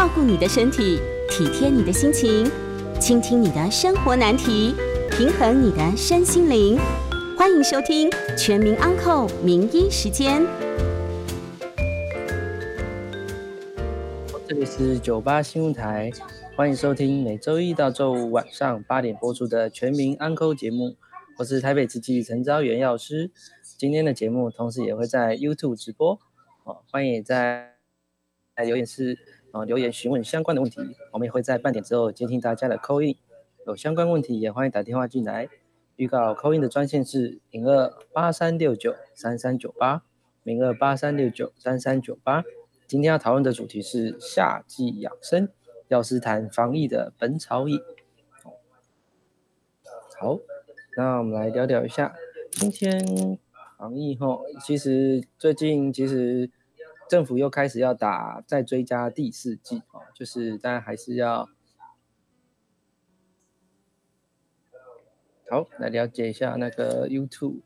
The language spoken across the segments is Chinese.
照顾你的身体，体贴你的心情，倾听你的生活难题，平衡你的身心灵。欢迎收听《全民安扣名医时间》。这里是九八新闻台，欢迎收听每周一到周五晚上八点播出的《全民安扣》节目。我是台北慈济陈昭元药师。今天的节目同时也会在 YouTube 直播，哦，欢迎在留言室啊留言询问相关的问题，我们也会在半点之后接听大家的 call in，有相关问题也欢迎打电话进来。预告 call in 的专线是零二八三六九三三九八零二八三六九三三九八。今天要讨论的主题是夏季养生，药师谈防疫的本草饮。好，那我们来聊聊一下今天。防疫后，其实最近其实政府又开始要打再追加第四剂哦，就是大家还是要好来了解一下那个 YouTube。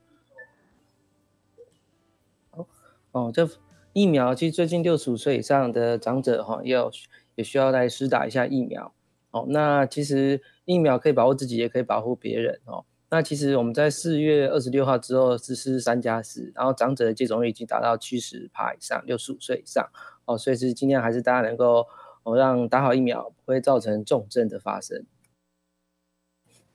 哦，这疫苗其实最近六十五岁以上的长者哈，要也需要来施打一下疫苗哦。那其实疫苗可以保护自己，也可以保护别人哦。那其实我们在四月二十六号之后实施三加四，然后长者的接种率已经达到七十趴以上，六十五岁以上哦，所以是今天还是大家能够哦让打好疫苗，不会造成重症的发生。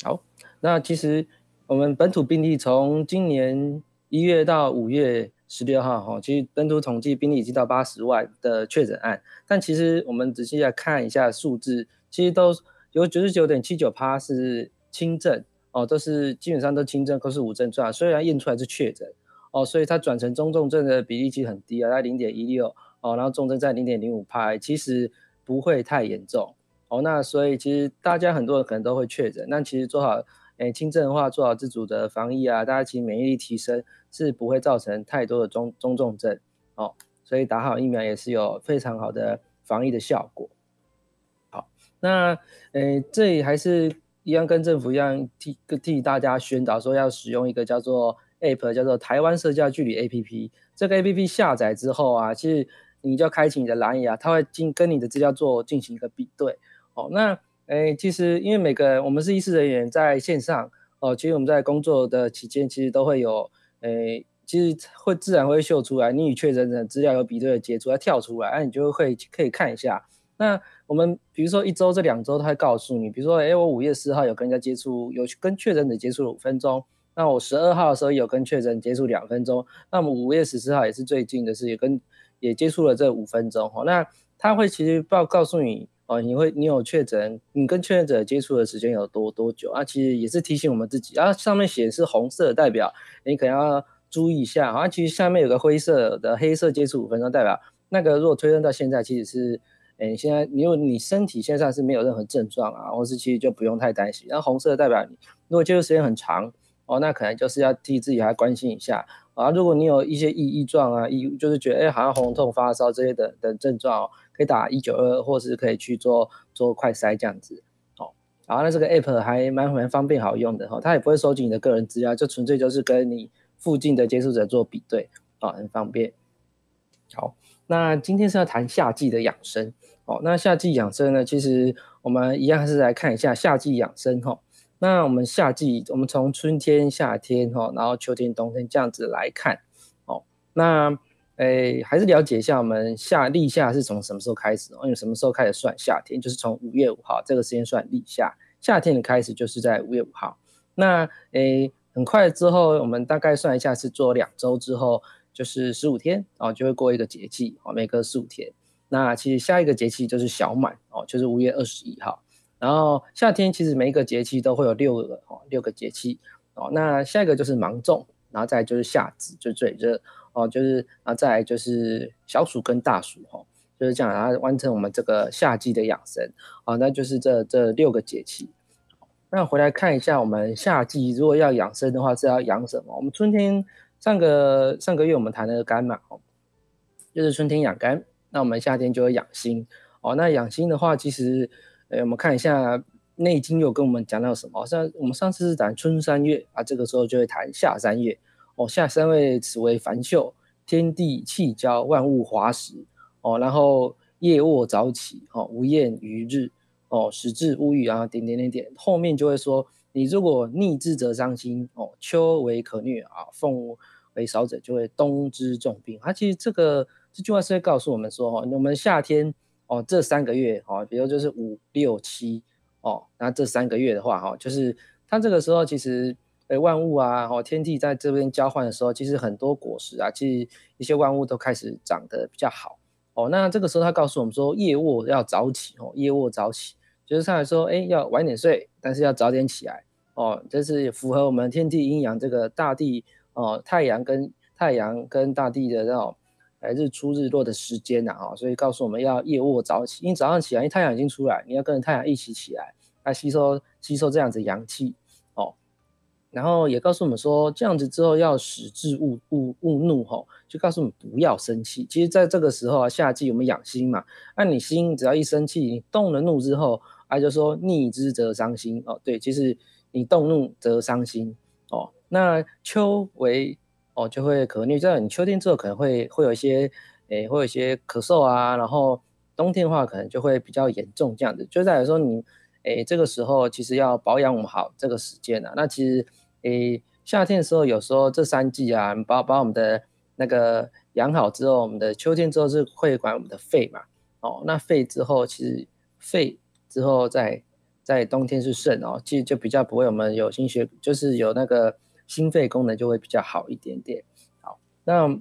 好，那其实我们本土病例从今年一月到五月十六号哈，其实本土统计病例已经到八十万的确诊案，但其实我们仔细来看一下数字，其实都有九十九点七九趴是轻症。哦，都是基本上都轻症，都是无症状。虽然验出来是确诊，哦，所以它转成中重症的比例其实很低啊，在零点一六，哦，然后重症在零点零五趴，其实不会太严重。哦，那所以其实大家很多人可能都会确诊，那其实做好，诶，轻症的话做好自主的防疫啊，大家其实免疫力提升是不会造成太多的中中重症。哦，所以打好疫苗也是有非常好的防疫的效果。好，那，诶，这里还是。一样跟政府一样替替大家宣导说要使用一个叫做 App，叫做台湾社交距离 APP。这个 APP 下载之后啊，其实你就要开启你的蓝牙，它会进跟你的资料做进行一个比对。哦，那诶，其实因为每个人我们是医师人员在线上哦，其实我们在工作的期间，其实都会有诶，其实会自然会秀出来你与确诊者资料有比对的截图，它跳出来，那你就会可以看一下。那我们比如说一周这两周，他会告诉你，比如说，哎，我五月四号有跟人家接触，有跟确诊者接触了五分钟。那我十二号的时候有跟确诊接触两分钟。那么五月十四号也是最近的事，也跟也接触了这五分钟。哈，那他会其实报告诉你，哦，你会你有确诊，你跟确诊者接触的时间有多多久啊？其实也是提醒我们自己啊，上面写是红色代表你可能要注意一下。好啊，其实下面有个灰色的黑色接触五分钟代表那个，如果推论到现在，其实是。诶，现在你如果你身体现在是没有任何症状啊，或是其实就不用太担心。然后红色代表你如果接触时间很长哦，那可能就是要替自己还关心一下啊。如果你有一些异异状啊，异就是觉得诶好像喉咙痛、发烧这些的等症状，哦，可以打一九二二，或是可以去做做快筛这样子。哦，然后那这个 app 还蛮蛮方便好用的哈，哦，它也不会收集你的个人资料，就纯粹就是跟你附近的接触者做比对啊，很方便。好，那今天是要谈夏季的养生。哦，那夏季养生呢？其实我们一样是来看一下夏季养生哈。那我们夏季，我们从春天、夏天哈，然后秋天、冬天这样子来看。哦，那诶，还是了解一下我们夏立夏是从什么时候开始？因为什么时候开始算夏天？就是从五月五号这个时间算立夏。夏天的开始就是在五月五号。那诶，很快之后，我们大概算一下是做两周之后，就是十五天哦，就会过一个节气哦，每隔十五天。那其实下一个节气就是小满哦，就是五月二十一号。然后夏天其实每一个节气都会有六个哦，六个节气哦。那下一个就是芒种，然后再就是夏至，就最热哦，就是啊，再就是小暑跟大暑哈，就是这样，然后完成我们这个夏季的养生啊，那就是这这六个节气。那回来看一下，我们夏季如果要养生的话，是要养什么？我们春天上个上个月我们谈了肝嘛，哦，就是春天养肝。那我们夏天就会养心哦。那养心的话，其实，呃，我们看一下《内经》有跟我们讲到什么？像我们上次是谈春三月啊，这个时候就会谈夏三月哦。夏三月，此为繁秀，天地气交，万物华实哦。然后夜卧早起，哦，无厌于日，哦，使志无欲啊，点点点点，后面就会说，你如果逆之则伤心，哦，秋为可虐啊，奉为少者就会冬之重病。它其实这个这句话是会告诉我们说，哈，我们夏天哦这三个月，哦，比如就是五六七，哦，那这三个月的话，哈，就是它这个时候其实。诶，万物啊，哦，天地在这边交换的时候，其实很多果实啊，其实一些万物都开始长得比较好哦。那这个时候，他告诉我们说，夜卧要早起哦，夜卧早起，就是上来说，哎，要晚点睡，但是要早点起来哦。这是符合我们天地阴阳这个大地哦，太阳跟太阳跟大地的那种哎日出日落的时间呐，哦，所以告诉我们要夜卧早起，因为早上起来，因为太阳已经出来，你要跟着太阳一起起来，来吸收吸收这样子阳气。哦然后也告诉我们说，这样子之后要使志勿勿勿怒吼，就告诉我们不要生气。其实，在这个时候啊，夏季我们养心嘛，那你心只要一生气，你动了怒之后，啊，就说逆之则伤心哦。对，其实你动怒则伤心哦。那秋为哦，就会可能，你知道你秋天之后可能会会有一些诶，会有一些咳嗽啊，然后冬天的话可能就会比较严重这样子。就在于说你诶，这个时候其实要保养我们好这个时间啊，那其实。诶，夏天的时候，有时候这三季啊，把把我们的那个养好之后，我们的秋天之后是会管我们的肺嘛。哦，那肺之后，其实肺之后在在冬天是肾哦，其实就比较不会我们有心血，就是有那个心肺功能就会比较好一点点。好，那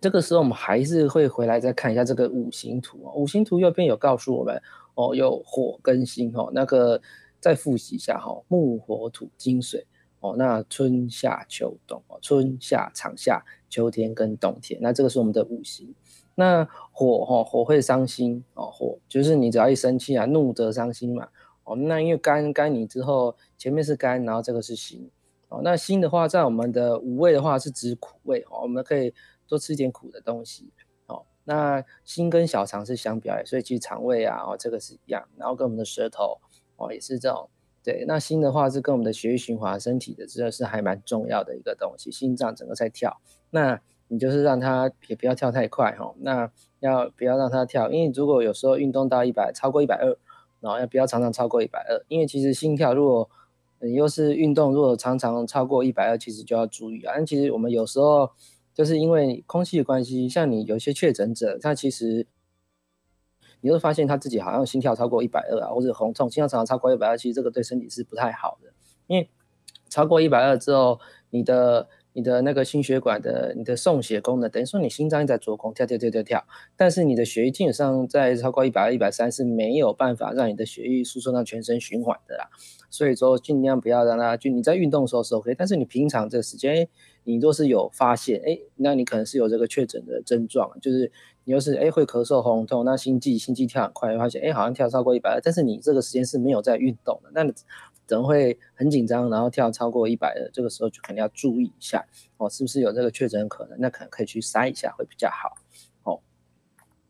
这个时候我们还是会回来再看一下这个五行图哦。五行图右边有告诉我们哦，有火跟心哦，那个再复习一下哈，木火土金水。哦，那春夏秋冬哦，春夏长夏，秋天跟冬天，那这个是我们的五行。那火哈、哦，火会伤心哦，火就是你只要一生气啊，怒则伤心嘛。哦，那因为肝肝你之后前面是肝，然后这个是心。那心的话，在我们的五味的话是指苦味哦，我们可以多吃一点苦的东西。哦，那心跟小肠是相表，所以其实肠胃啊，哦，这个是一样，然后跟我们的舌头哦，也是这种。对，那心的话是跟我们的血液循环、身体的，真的是还蛮重要的一个东西。心脏整个在跳，那你就是让它也不要跳太快哈。那要不要让它跳？因为如果有时候运动到一百，超过一百二，然后要不要常常超过一百二？因为其实心跳如果你又是运动，如果常常超过一百二，其实就要注意啊。但其实我们有时候就是因为空气的关系，像你有些确诊者，他其实。你会发现他自己好像心跳超过一百二啊，或者红痛，心跳常常超过一百二，其实这个对身体是不太好的。因为超过一百二之后，你的你的那个心血管的你的送血功能，等于说你心脏在做工，跳跳跳跳跳，但是你的血液基本上在超过一百二、一百三是没有办法让你的血液输送到全身循环的啦。所以说尽量不要让它就你在运动的时候是 OK，但是你平常这个时间，你若是有发现，哎，那你可能是有这个确诊的症状，就是。你又是哎会咳嗽、喉咙痛，那心悸心悸跳很快，发现哎好像跳超过一百二，但是你这个时间是没有在运动的，那可能会很紧张，然后跳超过一百二，这个时候就肯定要注意一下哦，是不是有这个确诊可能？那可能可以去筛一下会比较好哦。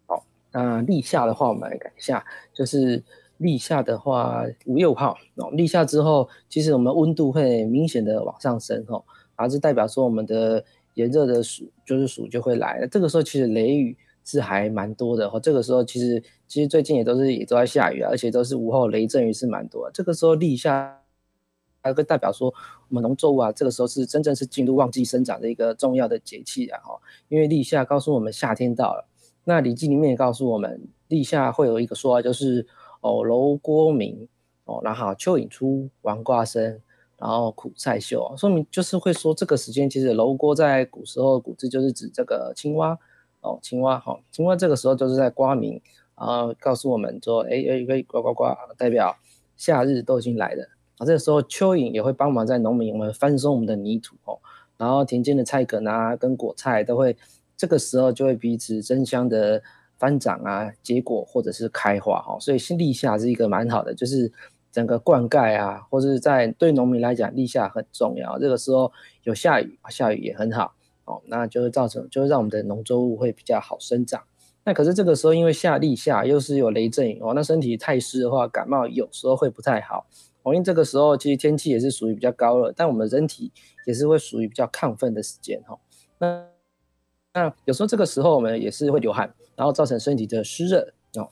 好，那立夏的话，我们来看一下，就是立夏的话，五月五号哦，立夏之后，其实我们温度会明显的往上升哦，而是代表说我们的炎热的暑就是暑就会来了，这个时候其实雷雨。是还蛮多的哈，这个时候其实其实最近也都是也都在下雨啊，而且都是午后雷阵雨是蛮多的。这个时候立夏，还可以代表说我们农作物啊，这个时候是真正是进入旺季生长的一个重要的节气啊哈。因为立夏告诉我们夏天到了，那《礼记》里面也告诉我们，立夏会有一个说法，就是哦楼锅鸣哦，然后蚯蚓出，王瓜生，然后苦菜秀，说明就是会说这个时间其实楼锅在古时候古字就是指这个青蛙。哦，青蛙哈，青蛙这个时候就是在呱鸣，然后告诉我们说，哎哎哎，呱呱呱，代表夏日都已经来了。啊，这个时候蚯蚓也会帮忙在农民们翻松我们的泥土哦，然后田间的菜梗啊跟果菜都会这个时候就会彼此争相的翻长啊结果或者是开花哈，所以立夏是一个蛮好的，就是整个灌溉啊，或者是在对农民来讲立夏很重要，这个时候有下雨，下雨也很好。哦，那就会造成，就会让我们的农作物会比较好生长。那可是这个时候，因为夏立夏又是有雷阵雨哦，那身体太湿的话，感冒有时候会不太好。哦，因为这个时候其实天气也是属于比较高热，但我们人体也是会属于比较亢奋的时间哈。那那有时候这个时候我们也是会流汗，然后造成身体的湿热哦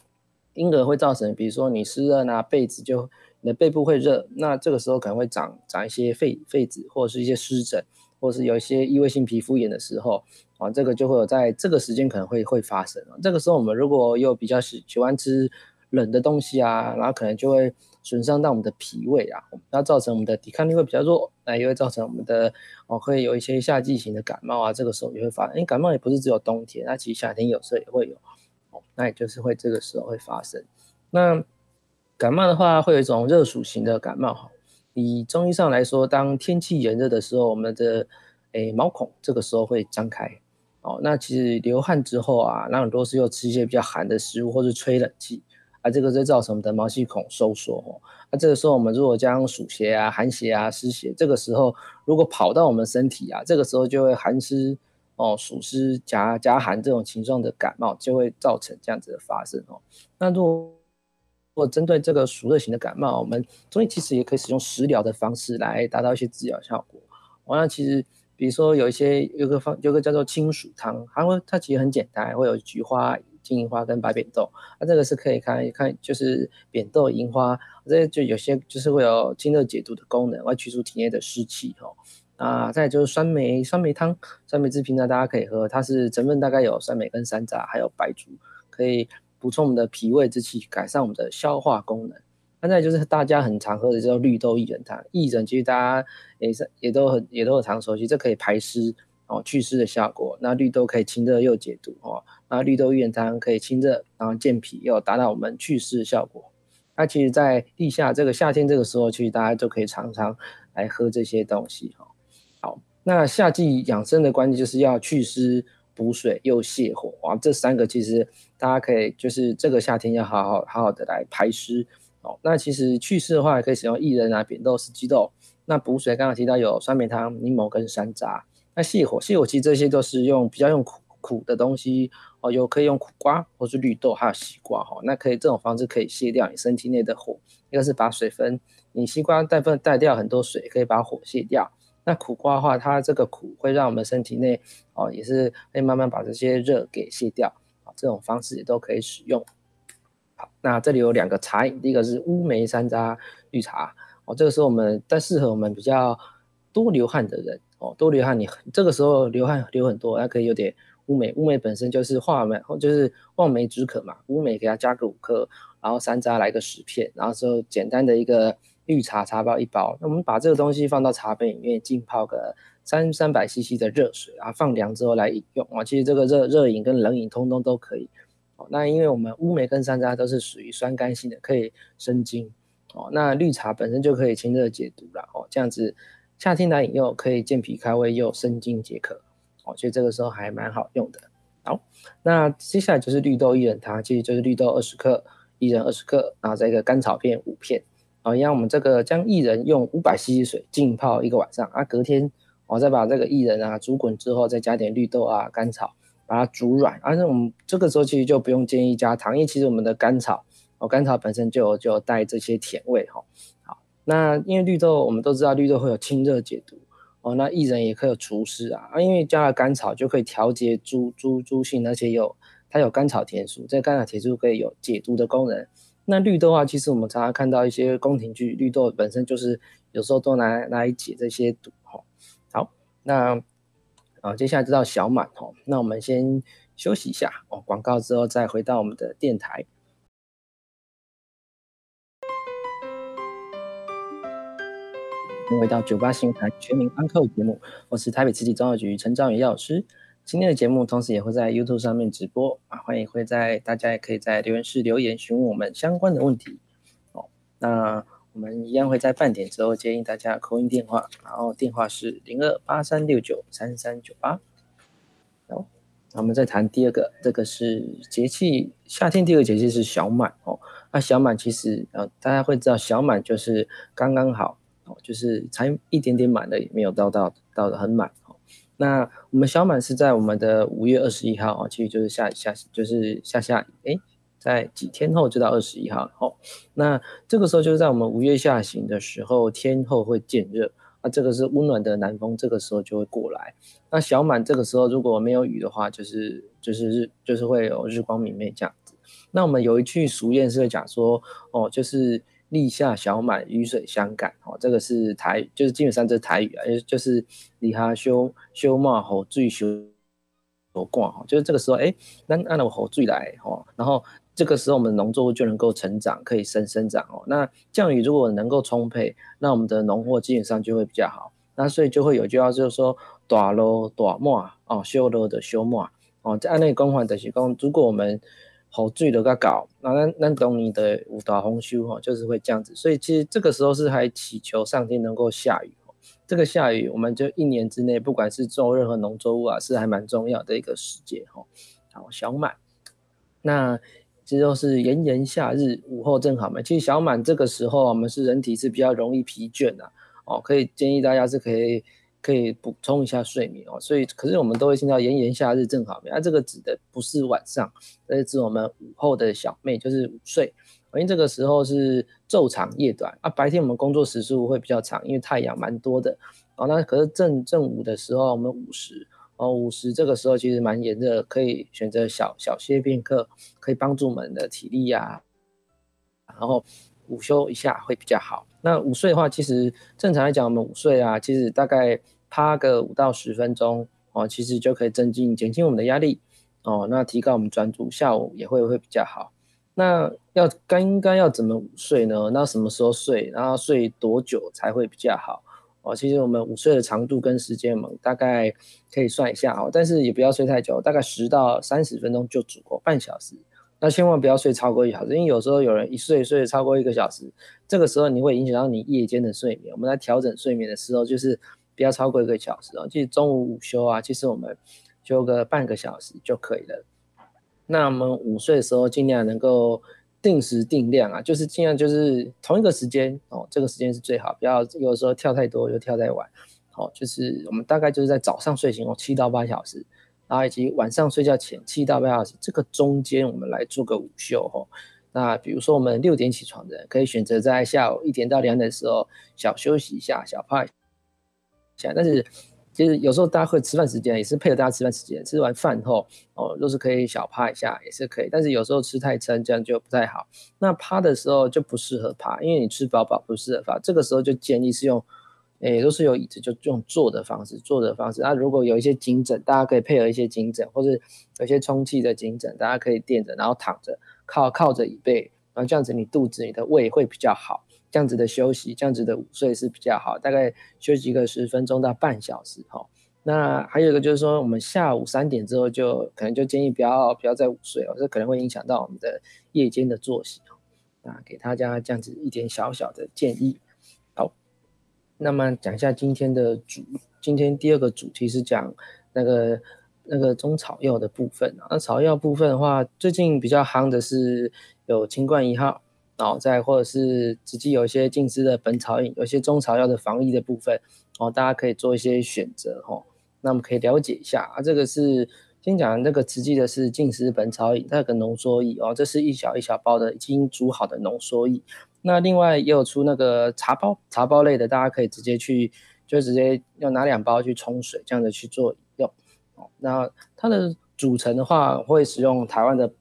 因而会造成，比如说你湿热啊，被子就你的背部会热，那这个时候可能会长长一些痱痱子或者是一些湿疹，或是有一些异位性皮肤炎的时候啊，这个就会有在这个时间可能会会发生啊。这个时候我们如果又比较喜喜欢吃冷的东西啊，然后可能就会损伤到我们的脾胃啊，那造成我们的抵抗力会比较弱，那也会造成我们的哦会有一些夏季型的感冒啊，这个时候也会发。因为感冒也不是只有冬天，那其实夏天有时候也会有哦。那也就是会这个时候会发生。那感冒的话，会有一种热属型的感冒哈。以中医上来说，当天气炎热的时候，我们的诶毛孔这个时候会张开。哦，那其实流汗之后啊，那很多是又吃一些比较寒的食物，或是吹冷气，啊，这个就造成我们的毛细孔收缩。哦，那这个时候我们如果将暑邪啊、寒邪啊、湿邪，这个时候如果跑到我们身体啊，这个时候就会寒湿。哦，暑湿夹夹寒这种情状的感冒就会造成这样子的发生哦。那如果果针对这个暑热型的感冒，我们中医其实也可以使用食疗的方式来达到一些治疗效果。完了其实比如说有一些有个方有个叫做清暑汤，它会它其实很简单，会有菊花、金银花跟白扁豆。那这个是可以看一看，就是扁豆、银花，这些就有些就是会有清热解毒的功能，会去除体内的湿气哦。啊，再就是酸梅酸梅汤，酸梅制品呢，大家可以喝，它是成分大概有酸梅跟山楂，还有白术，可以补充我们的脾胃之气，改善我们的消化功能。那再就是大家很常喝的叫绿豆薏仁汤，薏仁其实大家也是也都很也都很常熟悉，这可以排湿哦，祛湿的效果。那绿豆可以清热又解毒哦，那绿豆薏仁汤可以清热，然后健脾，又达到我们祛湿的效果。那其实，在立夏这个夏天这个时候，其实大家就可以常常来喝这些东西哈。好，那夏季养生的关键就是要祛湿、补水又泻火啊，这三个其实大家可以就是这个夏天要好好好好的来排湿哦。那其实祛湿的话，可以使用薏仁啊、扁豆、四季豆。那补水刚刚提到有酸梅汤、柠檬跟山楂。那泻火，泻火其实这些都是用比较用苦苦的东西哦，有可以用苦瓜或是绿豆还有西瓜哈。那可以这种方式可以泻掉你身体内的火，一个是把水分，你西瓜带分带掉很多水，可以把火泻掉。那苦瓜的话，它这个苦会让我们身体内哦，也是会慢慢把这些热给卸掉啊。这种方式也都可以使用。好，那这里有两个茶饮，第一个是乌梅山楂绿茶哦，这个时候我们但适合我们比较多流汗的人哦，多流汗你这个时候流汗流很多，那可以有点乌梅，乌梅本身就是化梅，就是望梅止渴嘛，乌梅给它加个五克，然后山楂来个十片，然后之后简单的一个。绿茶茶包一包，那我们把这个东西放到茶杯里面浸泡个三三百 CC 的热水，然后放凉之后来饮用啊。其实这个热热饮跟冷饮通通都可以。哦，那因为我们乌梅跟山楂都是属于酸甘性的，可以生津。哦，那绿茶本身就可以清热解毒了。哦，这样子夏天来饮用可以健脾开胃又生津解渴。哦，所以这个时候还蛮好用的。好，那接下来就是绿豆薏仁汤，其实就是绿豆二十克，薏仁二十克，然后再一个甘草片五片。好，让我们这个将薏仁用五百 CC 水浸泡一个晚上啊，隔天我再把这个薏仁啊煮滚之后，再加点绿豆啊、甘草，把它煮软。而、啊、且我们这个时候其实就不用建议加糖，因为其实我们的甘草哦，甘草本身就就带这些甜味哈。好，那因为绿豆我们都知道绿豆会有清热解毒哦，那薏仁也可以有除湿啊啊，因为加了甘草就可以调节诸诸诸性，而且有它有甘草甜素，这甘草甜素可以有解毒的功能。那绿豆啊，其实我们常常看到一些宫廷剧，绿豆本身就是有时候都拿来拿来解这些毒哈。好，那啊，接下来知道小满哈，那我们先休息一下哦，广告之后再回到我们的电台。回到九八新台全民安扣节目，我是台北慈济中药局陈昭元药师。今天的节目同时也会在 YouTube 上面直播啊，欢迎会在大家也可以在留言室留言询问我们相关的问题哦。那我们一样会在半点之后接应大家扣音电话，然后电话是零二八三六九三三九八。好，那我们再谈第二个，这个是节气，夏天第二个节气是小满哦。那小满其实呃大家会知道小满就是刚刚好哦，就是才一点点满的，也没有到到到的很满哦。那我们小满是在我们的五月二十一号啊，其实就是下下就是下下哎，在几天后就到二十一号哦。那这个时候就是在我们五月下旬的时候，天后会渐热，那这个是温暖的南风，这个时候就会过来。那小满这个时候如果没有雨的话，就是就是日就是会有日光明媚这样子。那我们有一句俗谚是会讲说，哦，就是立夏小满，雨水相赶，哦，这个是台，就是基本上这是台语啊，就是立夏小小满后水小赶，哈，就是这个时候，哎，那按照后最来，哈，然后这个时候我们农作物就能够成长，可以生生长，哦，那降雨如果能够充沛，那我们的农货基本上就会比较好，那所以就会有句话就是说，大露大满，哦，小露的小满，哦，在按那个讲法就是讲，如果我们雨水都较高，那那那懂你的有大丰收哈，就是会这样子。所以其实这个时候是还祈求上天能够下雨。这个下雨，我们就一年之内，不管是种任何农作物啊，是还蛮重要的一个时节哈。好，小满，那这就是炎炎夏日午后正好嘛。其实小满这个时候，我们是人体是比较容易疲倦的哦，可以建议大家是可以。可以补充一下睡眠哦，所以可是我们都会听到炎炎夏日正好眠，啊，这个指的不是晚上，而是指我们午后的小寐，就是午睡，因为这个时候是昼长夜短啊，白天我们工作时数会比较长，因为太阳蛮多的哦，那可是正正午的时候，我们午时哦，午时这个时候其实蛮炎热，可以选择小小歇片刻，可以帮助我们的体力呀，啊，然后午休一下会比较好。那午睡的话，其实正常来讲，我们午睡啊，其实大概。趴个五到十分钟哦，其实就可以增进减轻我们的压力哦，那提高我们专注，下午也会会比较好。那要该应该要怎么午睡呢？那什么时候睡？然后睡多久才会比较好？哦，其实我们午睡的长度跟时间，我们大概可以算一下哦，但是也不要睡太久，大概十到三十分钟就足够，半小时。那千万不要睡超过一小时，因为有时候有人一睡睡超过一个小时，这个时候你会影响到你夜间的睡眠。我们在调整睡眠的时候，就是。不要超过一个小时哦，其实中午午休啊，其实我们休个半个小时就可以了。那我们午睡的时候，尽量能够定时定量啊，就是尽量就是同一个时间哦，这个时间是最好，不要有时候跳太多又跳太晚。好，就是我们大概就是在早上睡醒后七到八小时，然后以及晚上睡觉前七到八小时，这个中间我们来做个午休哦。那比如说我们六点起床的人，可以选择在下午一点到两点的时候小休息一下，小趴一下。但是其实有时候大家会吃饭时间也是配合大家吃饭时间，吃完饭后哦，都是可以小趴一下也是可以。但是有时候吃太撑，这样就不太好。那趴的时候就不适合趴，因为你吃饱饱不适合趴。这个时候就建议是用，诶，都是有椅子就用坐的方式，坐的方式。那如果有一些颈枕，大家可以配合一些颈枕，或者有些充气的颈枕，大家可以垫着，然后躺着靠靠着椅背，然后这样子你肚子、你的胃会比较好。这样子的休息，这样子的午睡是比较好，大概休息个十分钟到半小时哈。那还有一个就是说，我们下午三点之后就可能就建议不要不要再午睡哦，这可能会影响到我们的夜间的作息。啊给大家这样子一点小小的建议。那么讲一下今天的主，今天第二个主题是讲那个那个中草药的部分啊。那草药部分的话，最近比较夯的是有清冠一号。然后再或者是直接有一些静思的本草饮，有些中草药的防疫的部分，哦，大家可以做一些选择哈。那我们可以了解一下啊，这个是先讲那个直接的是静思本草饮，它有个浓缩液哦，这是一小一小包的已经煮好的浓缩液。那另外也有出那个茶包，茶包类的，大家可以直接去就直接要拿两包去冲水，这样子去做用。哦，那它的组成的话，会使用台湾的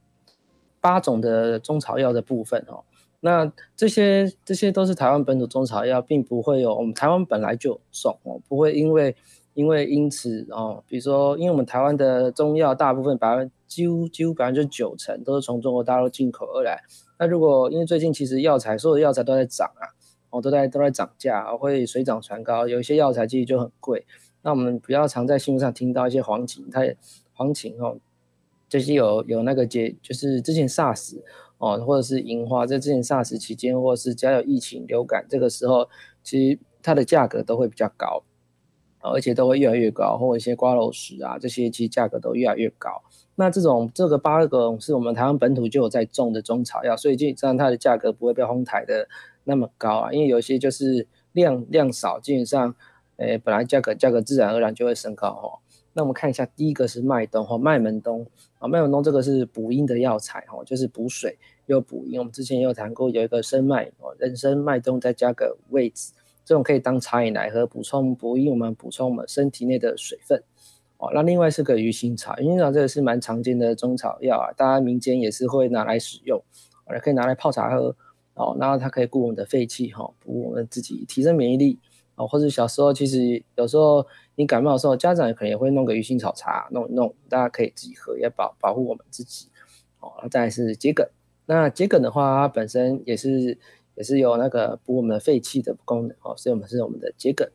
八种的中草药的部分哦。那这些这些都是台湾本土中草药，并不会有我们台湾本来就有种哦，不会因为因为因此哦，比如说，因为我们台湾的中药大部分百分几乎几乎百分之九成都是从中国大陆进口而来。那如果因为最近其实药材所有的药材都在涨啊，哦都在都在涨价，会水涨船高，有一些药材其实就很贵。那我们比较常在新闻上听到一些黄芩，它黄芩哦，这些有有那个结，就是之前 SARS。哦，或者是银花，在之前 SARS 期间，或者是只要有疫情流感，这个时候其实它的价格都会比较高，而且都会越来越高，或一些瓜蔞实啊，这些其实价格都越来越高。那这种这个八个是我们台湾本土就有在种的中草药，所以基本上它的价格不会被哄抬的那么高啊，因为有些就是量量少，基本上，诶，本来价格价格自然而然就会升高哦。那我们看一下，第一个是麦冬哈，麦门冬啊，麦门冬这个是补阴的药材哈，就是补水又补阴。我们之前也有谈过，有一个生麦哦，人参麦冬再加个五味子，这种可以当茶饮来喝，补充补益，我们补充我们身体内的水分哦，那另外是个鱼腥草，鱼腥草这个是蛮常见的中草药啊，大家民间也是会拿来使用，也可以拿来泡茶喝。哦，然后它可以顾我们的肺气，哈，补我们自己，提升免疫力。哦，或者小时候其实有时候你感冒的时候，家长也可能也会弄个鱼腥草茶，弄一弄，大家可以自己喝，也保保护我们自己。哦，再来是桔梗，那桔梗的话，它本身也是也是有那个补我们的肺气的功能，哦，所以我们是我们的桔梗。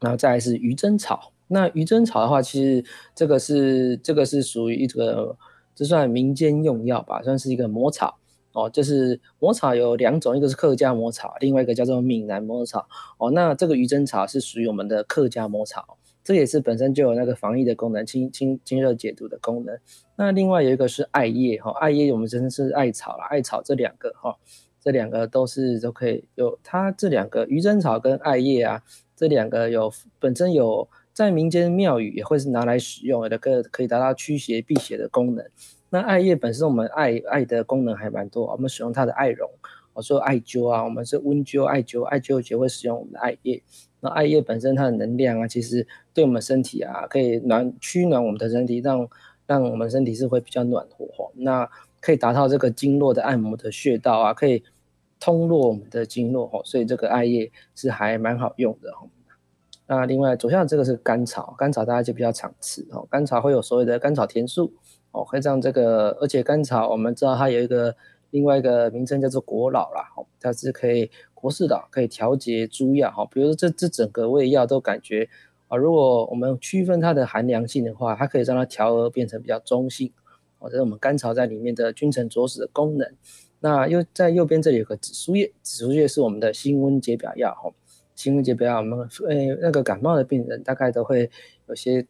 然后再来是鱼腥草，那鱼腥草的话，其实这个是这个是属于一个，这算民间用药吧，算是一个魔草。哦，就是魔草有两种，一个是客家魔草，另外一个叫做闽南魔草。哦，那这个鱼腥草是属于我们的客家魔草，这也是本身就有那个防疫的功能，清清清热解毒的功能。那另外有一个是艾叶，哈，艾叶我们真的是艾草啦，艾草这两个哈，这两个都是都可以有，它这两个鱼腥草跟艾叶啊，这两个有本身有在民间庙宇也会是拿来使用的，可可以达到驱邪避邪的功能。那艾叶本身，我们艾艾的功能还蛮多，我们使用它的艾绒，我说艾灸啊，我们是温灸、艾灸、艾灸也会使用我们的艾叶。那艾叶本身它的能量啊，其实对我们身体啊，可以暖驱暖我们的身体，让让我们身体是会比较暖和。那可以达到这个经络的按摩的穴道啊，可以通络我们的经络哈，所以这个艾叶是还蛮好用的。那另外左下这个是甘草，甘草大家就比较常吃哦，甘草会有所谓的甘草甜素。哦，会让这个，而且甘草我们知道它有一个另外一个名称叫做国老啦，它是可以国士老，可以调节诸药，哈，比如说这这整个胃药都感觉啊，如果我们区分它的寒凉性的话，它可以让它调和变成比较中性，哦，这是我们甘草在里面的君臣佐使的功能。那又在右边这里有个紫苏叶，紫苏叶是我们的辛温解表药，哈，辛温解表药，我们呃那个感冒的病人大概都会有些。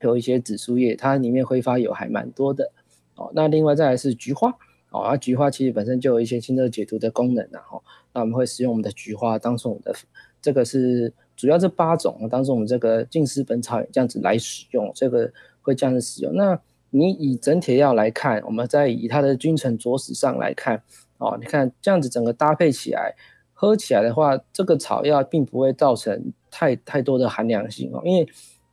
有一些紫苏叶，它里面挥发油还蛮多的哦。那另外再来是菊花哦，那菊花其实本身就有一些清热解毒的功能啊。哈，那我们会使用我们的菊花当做我们的这个是主要这八种，当做我们这个静思本草这样子来使用，这个会这样子使用。那你以整体药来看，我们再以它的君臣佐使上来看哦，你看这样子整个搭配起来喝起来的话，这个草药并不会造成太太多的寒凉性哦，因为。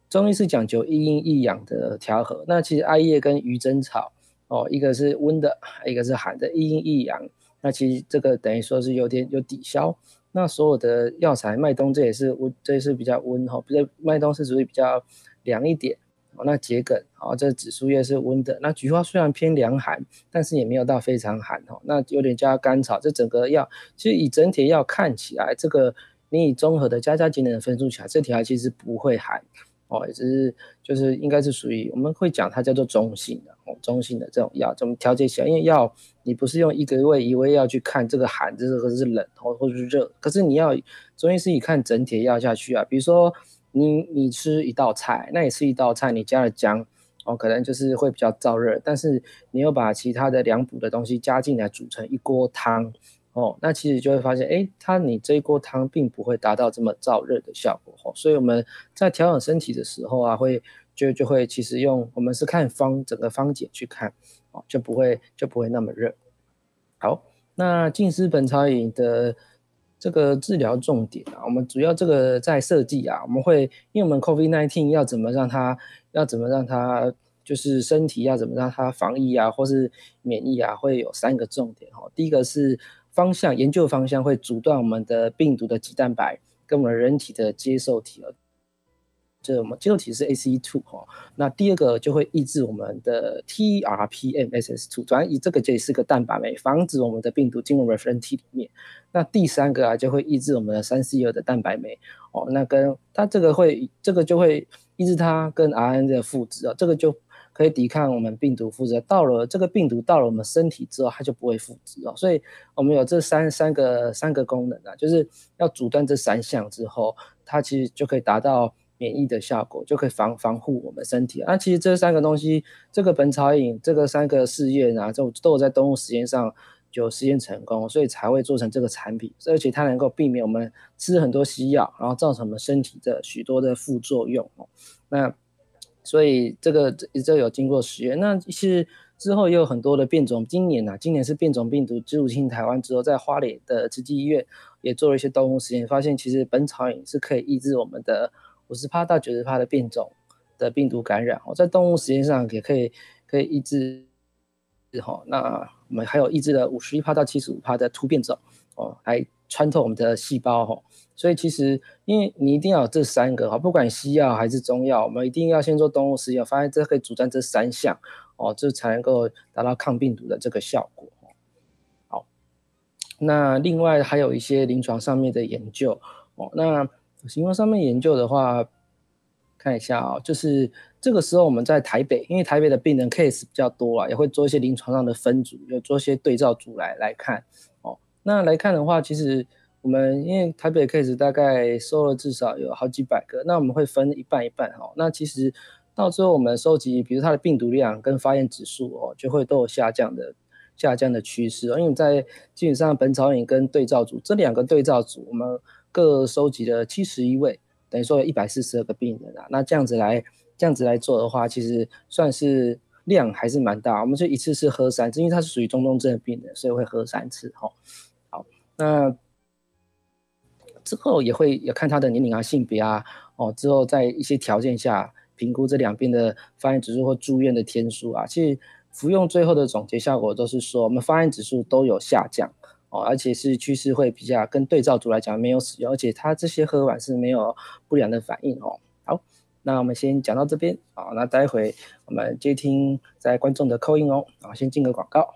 中医是讲究一阴一阳的调和，那其实艾叶跟鱼腥草哦，一个是温的，一个是寒的，一阴一阳。那其实这个等于说是有点有抵消。那所有的药材，麦冬这也是温，这也是比较温哈，比较麦冬是属于比较凉一点。哦，那桔梗，哦，这紫苏叶是温的。那菊花虽然偏凉寒，但是也没有到非常寒哦。那有点加甘草，这整个药其实以整体药看起来，这个你以综合的加加减减的分数起来，这条其实不会寒。哦，也是，就是应该是属于我们会讲它叫做中性的哦，中性的这种药怎么调节起来？因为药你不是用一个味一味药去看这个寒，这个是冷或或者是热，可是你要中医是以看整体药下去啊。比如说你你吃一道菜，那你吃一道菜，你加了姜哦，可能就是会比较燥热，但是你又把其他的凉补的东西加进来，煮成一锅汤。哦，那其实就会发现，哎，它你这一锅汤并不会达到这么燥热的效果，哦，所以我们在调养身体的时候啊，会就就会其实用我们是看方整个方解去看，哦，就不会就不会那么热。好，那静思本草饮的这个治疗重点啊，我们主要这个在设计啊，我们会因为我们 COVID nineteen 要怎么让它要怎么让它就是身体要怎么让它防疫啊，或是免疫啊，会有三个重点哈，第一个是。方向研究方向会阻断我们的病毒的棘蛋白跟我们人体的接受体，这我们接受体是 ACE2 哈。那第二个就会抑制我们的 TRPMSS2，主要以这个这是个蛋白酶，防止我们的病毒进入我们人体里面。那第三个啊就会抑制我们的三 C 二的蛋白酶哦，那跟它这个会这个就会抑制它跟 RNA 的复制啊，这个就。可以抵抗我们病毒复制，到了这个病毒到了我们身体之后，它就不会复制哦。所以我们有这三三个三个功能啊，就是要阻断这三项之后，它其实就可以达到免疫的效果，就可以防防护我们身体。那、其实这三个东西，这个本草饮，这个三个试验啊，都都有在动物实验上就实验成功，所以才会做成这个产品。而且它能够避免我们吃很多西药，然后造成我们身体的许多的副作用哦。那所以这个这这有经过实验，那其实之后也有很多的变种。今年啊，今年是变种病毒入侵台湾之后，在花莲的慈济医院也做了一些动物实验，发现其实本草饮是可以抑制我们的五十帕到九十帕的变种的病毒感染哦，在动物实验上也可以可以抑制，哈，那我们还有抑制了五十一帕到七十五帕的突变种哦，来穿透我们的细胞哈，所以其实因为你一定要有这三个哈，不管西药还是中药，我们一定要先做动物实验，发现这可以主张这三项哦，这才能够达到抗病毒的这个效果哦。好，那另外还有一些临床上面的研究哦，那行为上面研究的话。看一下啊、哦，就是这个时候我们在台北，因为台北的病人 case 比较多啊，也会做一些临床上的分组，有做一些对照组来来看哦。那来看的话，其实我们因为台北 case 大概收了至少有好几百个，那我们会分一半一半哦。那其实到最后我们收集，比如它的病毒量跟发炎指数哦，就会都有下降的下降的趋势。因为在基本上本草饮跟对照组这两个对照组，我们各收集了七十一位。等于说有一百四十二个病人啊，那这样子来这样子来做的话，其实算是量还是蛮大。我们就一次是喝三次，因为他是属于中重症的病人，所以会喝三次哈。好，那之后也会也看他的年龄啊、性别啊，哦，之后在一些条件下评估这两边的发炎指数或住院的天数啊。其实服用最后的总结效果都是说，我们发炎指数都有下降。哦，而且是趋势会比较跟对照组来讲没有使用，而且它这些喝完是没有不良的反应哦。好，那我们先讲到这边啊，那待会我们接听在观众的扣音哦。啊，先进个广告。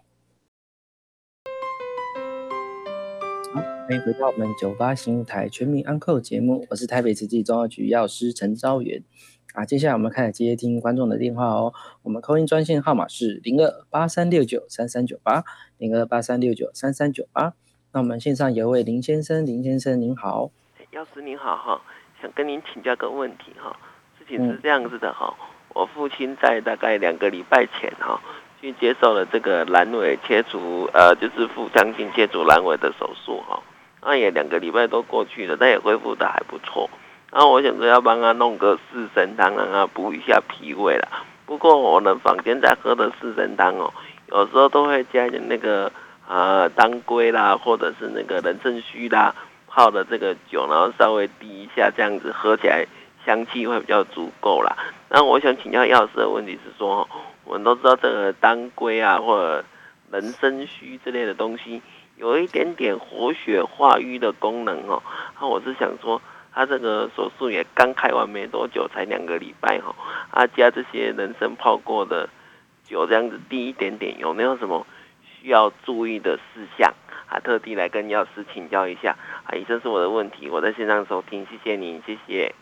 好，欢迎回到我们九八新闻台全民安扣节目，我是台北慈济中药局药师陈昭元。啊，接下来我们开始接听观众的电话哦。我们 call in 专线号码是零二八三六九三三九八零二八三六九三三九八。那我们线上有一位林先生，林先生您好，药师您好哈，想跟您请教个问题哈。事情是这样子的哈，我父亲在大概两个礼拜前哈，去接受了这个阑尾切除，呃，就是腹腔镜切除阑尾的手术哈。那也两个礼拜都过去了，但也恢复的还不错。然后我想说要帮他弄个四神汤，让他补一下脾胃啦。不过我的房间在喝的四神汤哦，有时候都会加点那个呃当归啦，或者是那个人参须啦泡的这个酒，然后稍微滴一下，这样子喝起来香气会比较足够啦。那我想请教药师的问题是说，我们都知道这个当归啊或者人参须之类的东西，有一点点活血化瘀的功能哦。那我是想说。他这个手术也刚开完没多久，才两个礼拜哈，啊加这些人参泡过的酒，这样子滴一点点，有没有什么需要注意的事项？啊，特地来跟药师请教一下。啊，以上是我的问题，我在线上收听，谢谢您，谢谢。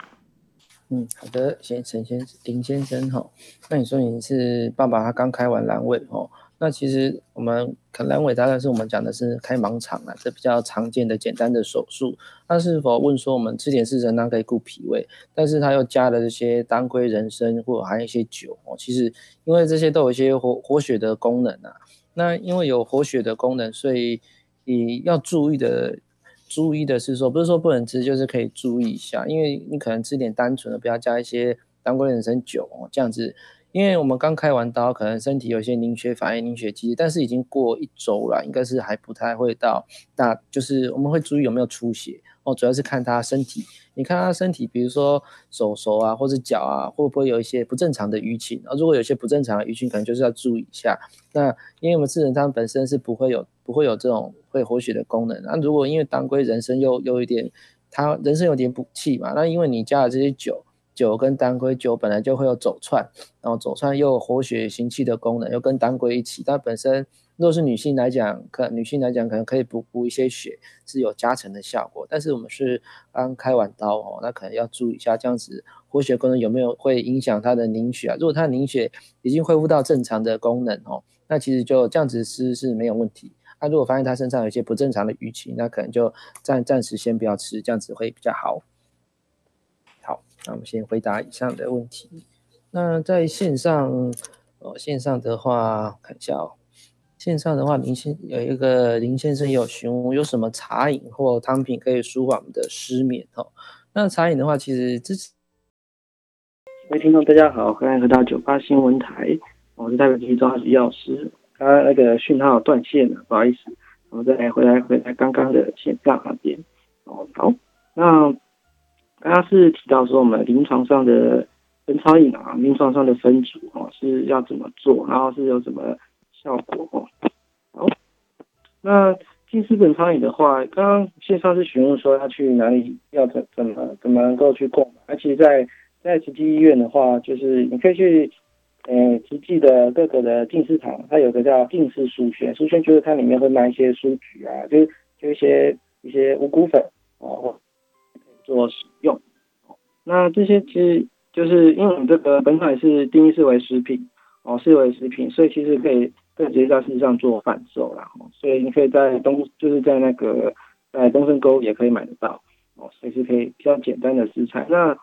嗯，好的，先陈先生林先生哈，那你说你是爸爸，他刚开完阑尾哈。那其实我们可能阑尾大概是我们讲的是开盲肠啊，这比较常见的简单的手术。那是否问说我们吃点四神汤可以顾脾胃，但是它又加了这些当归、人参或者还有一些酒哦。其实因为这些都有一些活活血的功能啊。那因为有活血的功能，所以你要注意的注意的是说，不是说不能吃，就是可以注意一下，因为你可能吃点单纯的，不要加一些当归、人参酒哦，这样子。因为我们刚开完刀，可能身体有些凝血反应、凝血机，但是已经过一周了，应该是还不太会到大，就是我们会注意有没有出血哦，主要是看他身体，你看他身体，比如说手手啊，或者脚啊，会不会有一些不正常的淤青啊？如果有些不正常的淤青，可能就是要注意一下。那因为我们四神汤本身是不会有不会有这种会活血的功能，那如果因为当归、人参又又有一点，它人参有点补气嘛，那因为你加了这些酒。酒跟当归，酒本来就会有走窜，然后走窜又有活血行气的功能，又跟当归一起，它本身如果是女性来讲，可女性来讲可能可以补补一些血，是有加成的效果。但是我们是刚开完刀哦，那可能要注意一下，这样子活血功能有没有会影响它的凝血啊？如果它凝血已经恢复到正常的功能哦，那其实就这样子吃是没有问题。那如果发现他身上有一些不正常的淤青，那可能就暂暂时先不要吃，这样子会比较好。那我们先回答以上的问题。那在线上，哦，线上的话，看一下哦。线上的话，林先有一个林先生有询问，有什么茶饮或汤品可以舒缓我们的失眠哦？那茶饮的话，其实支持。各位听众大家好，欢迎回到九八新闻台，我是代表区中药局药师。刚刚那个讯号断线了，不好意思，我们再来回来回来刚刚的线上那边。哦，好，那。刚刚是提到说，我们临床上的本草饮啊，临床上的分组哦是要怎么做，然后是有什么效果哦。好，那近视本草饮的话，刚刚线上是询问说要去哪里，要怎怎么怎么能够去购买，而且在在慈济医院的话，就是你可以去。呃，实际的各个的近视堂，它有个叫近视书轩，书轩就是它里面会卖一些书局啊，就就一些一些五谷粉哦，做使用。那这些其实就是因为我们这个本款是定义是为食品哦，视为食品，所以其实可以可以直接在市场上做贩售啦。所以你可以在东就是在那个在东升沟也可以买得到哦，所以是可以比较简单的食材。那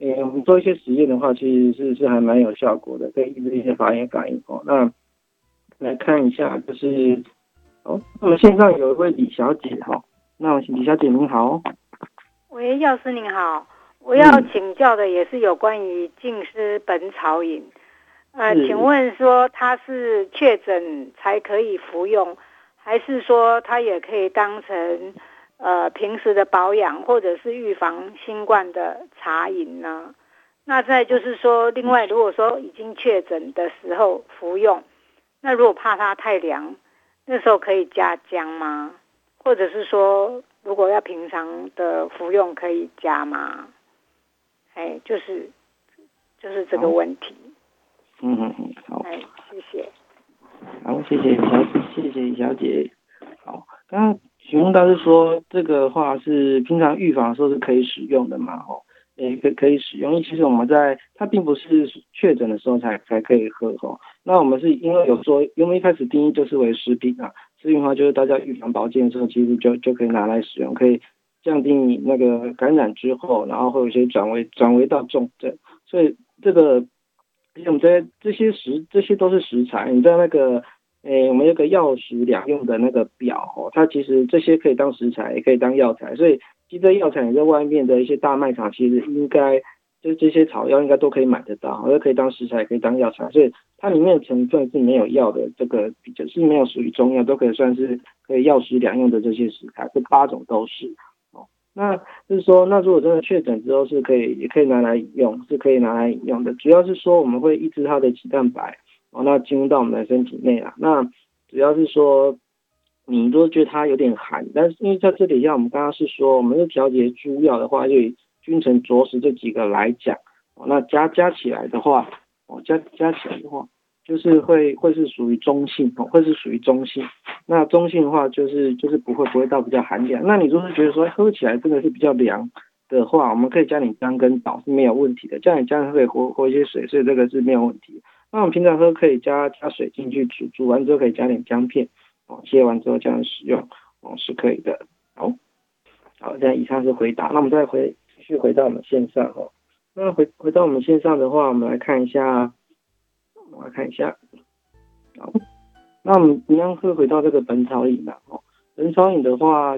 诶、欸，我们做一些实验的话，其实是是还蛮有效果的，可以抑制一些发炎反应哦。那来看一下，就是哦，那么线上有一位李小姐哈，那李小姐您好。喂，药师您好，我要请教的也是有关于静思本草饮，呃，请问说它是确诊才可以服用，还是说它也可以当成？呃，平时的保养或者是预防新冠的茶饮呢？那再就是说，另外如果说已经确诊的时候服用，那如果怕它太凉，那时候可以加姜吗？或者是说，如果要平常的服用可以加吗？哎，就是就是这个问题。嗯嗯嗯，好。哎，谢谢。好，谢谢李小姐，谢谢李小姐。好，刚刚。询问到是说，这个话是平常预防的时候是可以使用的嘛？吼，诶，可可以使用。因为其实我们在它并不是确诊的时候才才可以喝吼。那我们是因为有说，因为一开始定义就是为食品啊，食品的话就是大家预防保健的时候，其实就就可以拿来使用，可以降低你那个感染之后，然后会有一些转为转为到重症。所以这个，因为我们在这些食这些都是食材，你在那个。诶，我们有个药食两用的那个表哦，它其实这些可以当食材，也可以当药材，所以其实药材你在外面的一些大卖场，其实应该就是这些草药应该都可以买得到，也可以当食材，也可以当药材，所以它里面的成分是没有药的，这个比较是没有属于中药，都可以算是可以药食两用的这些食材，这八种都是哦。那就是说，那如果真的确诊之后是可以，也可以拿来用，是可以拿来用的，主要是说我们会抑制它的肌蛋白。哦，那进入到我们的身体内啊，那主要是说，你如果觉得它有点寒，但是因为在这里，像我们刚刚是说，我们是调节诸药的话，就君臣佐使这几个来讲，哦，那加加起来的话，哦，加加起来的话，就是会会是属于中性，哦，会是属于中性。那中性的话，就是就是不会不会到比较寒凉。那你如果是觉得说喝起来真的是比较凉的话，我们可以加点姜跟枣是没有问题的，加点姜可以活活一些水，所以这个是没有问题。那我们平常喝可以加加水进去煮，煮完之后可以加点姜片，哦，切完之后这样使用，哦，是可以的。好，好，这样以上是回答。那我们再回续回到我们线上哦。那回回到我们线上的话，我们来看一下，我来看一下。好，那我们一样会回到这个本草饮的哦。本草饮的话，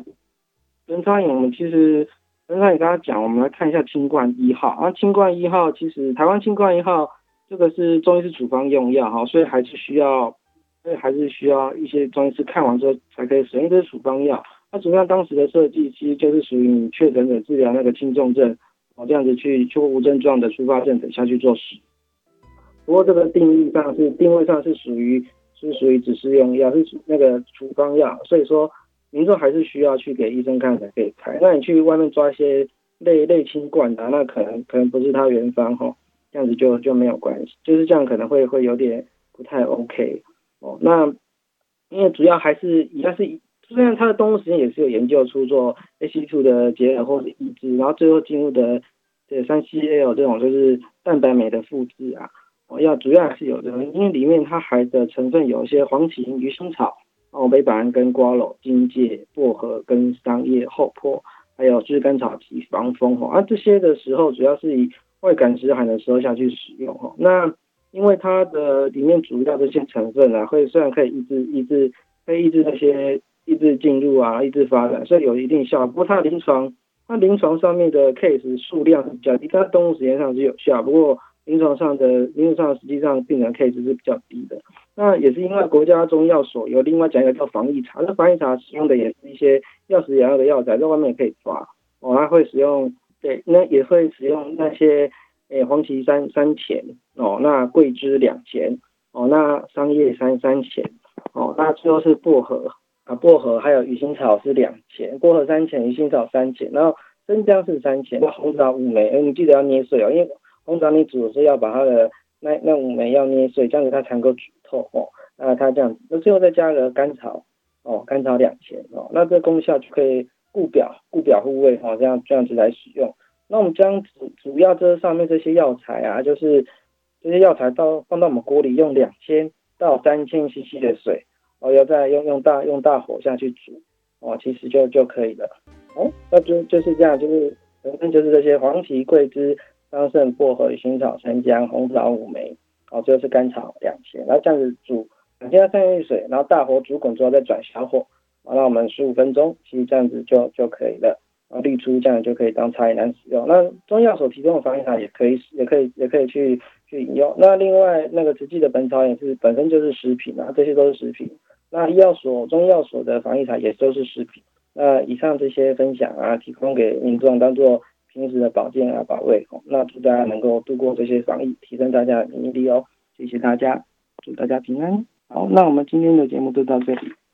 本草饮我们其实本草饮刚刚讲，我们来看一下清冠一号。啊，清冠一号其实台湾清冠一号。这个是中医师处方用药哈，所以还是需要，所以还是需要一些中医师看完之后才可以使用这些处方药。那主要当时的设计其实就是属于你确诊者治疗那个轻重症，哦这样子去去无症状的初发症等下去做使。不过这个定义上是定位上是属于是属于只是用药，是那个处方药，所以说民众还是需要去给医生看才可以开。那你去外面抓一些类类清冠的，那可能可能不是他原方哈。这样子就就没有关系，就是这样可能会会有点不太 OK 哦。那因为主要还是一样是，虽然它的动物实验也是有研究出做 ACE2 的结合或者抑制，然后最后进入的这三 CL 这种就是蛋白酶的复制啊，哦，要主要还是有这个，因为里面它含的成分有一些黄芩、鱼腥草、哦，北板蓝根、瓜蒌、荆芥、薄荷跟桑叶、厚朴，还有炙甘草皮、防风哦，啊这些的时候主要是以。外感湿寒的时候下去使用哈，那因为它的里面主要这些成分啊，会虽然可以抑制抑制，可以抑制那些抑制进入啊，抑制发展，所以有一定效。不过它临床它临床上面的 case 数量比较低，它动物实验上是有效，不过临床上的临床上实际上病人 case 是比较低的。那也是因为国家中药所有另外讲一个叫防疫茶，那防疫茶使用的也是一些药食两用的药材，在外面也可以抓哦，它会使用。对，那也会使用那些诶黄芪三三钱哦，那桂枝两钱哦，那桑叶三三钱哦，那最后是薄荷薄荷还有鱼腥草是两钱，薄荷三钱，鱼腥草三钱，然后生姜是三钱，红枣五枚，诶你记得要捏碎哦，因为红枣你煮的时候要把它的那那五枚要捏碎，这样子它才能够煮透哦。那它这样子，那最后再加个甘草哦，甘草两钱哦，那这功效就可以固表固表护胃哦，这样这样子来使用。那我们将主主要这上面这些药材啊，就是这些药材到放到我们锅里，用两千到三千 CC 的水哦，要再用用大用大火下去煮哦，其实就就可以了哦。那就就是这样，就是反正就是这些黄芪、桂枝、桑葚、薄荷、鱼腥草、生姜、红枣五枚哦，最后是甘草两钱，然后这样子煮两千三千的水，然后大火煮滚之后再转小火，那我们十五分钟，其实这样子就就可以了。然后滤出，这样就可以当茶饮来使用。那中药所提供的防疫茶也可以，也可以，也可以去去饮用。那另外那个慈济的本草也是本身就是食品啊，这些都是食品。那医药所、中医药所的防疫茶也都是食品。那以上这些分享啊，提供给民众当做平时的保健啊、保卫。那祝大家能够度过这些防疫，提升大家的免疫力哦。谢谢大家，祝大家平安。好，那我们今天的节目就到这里。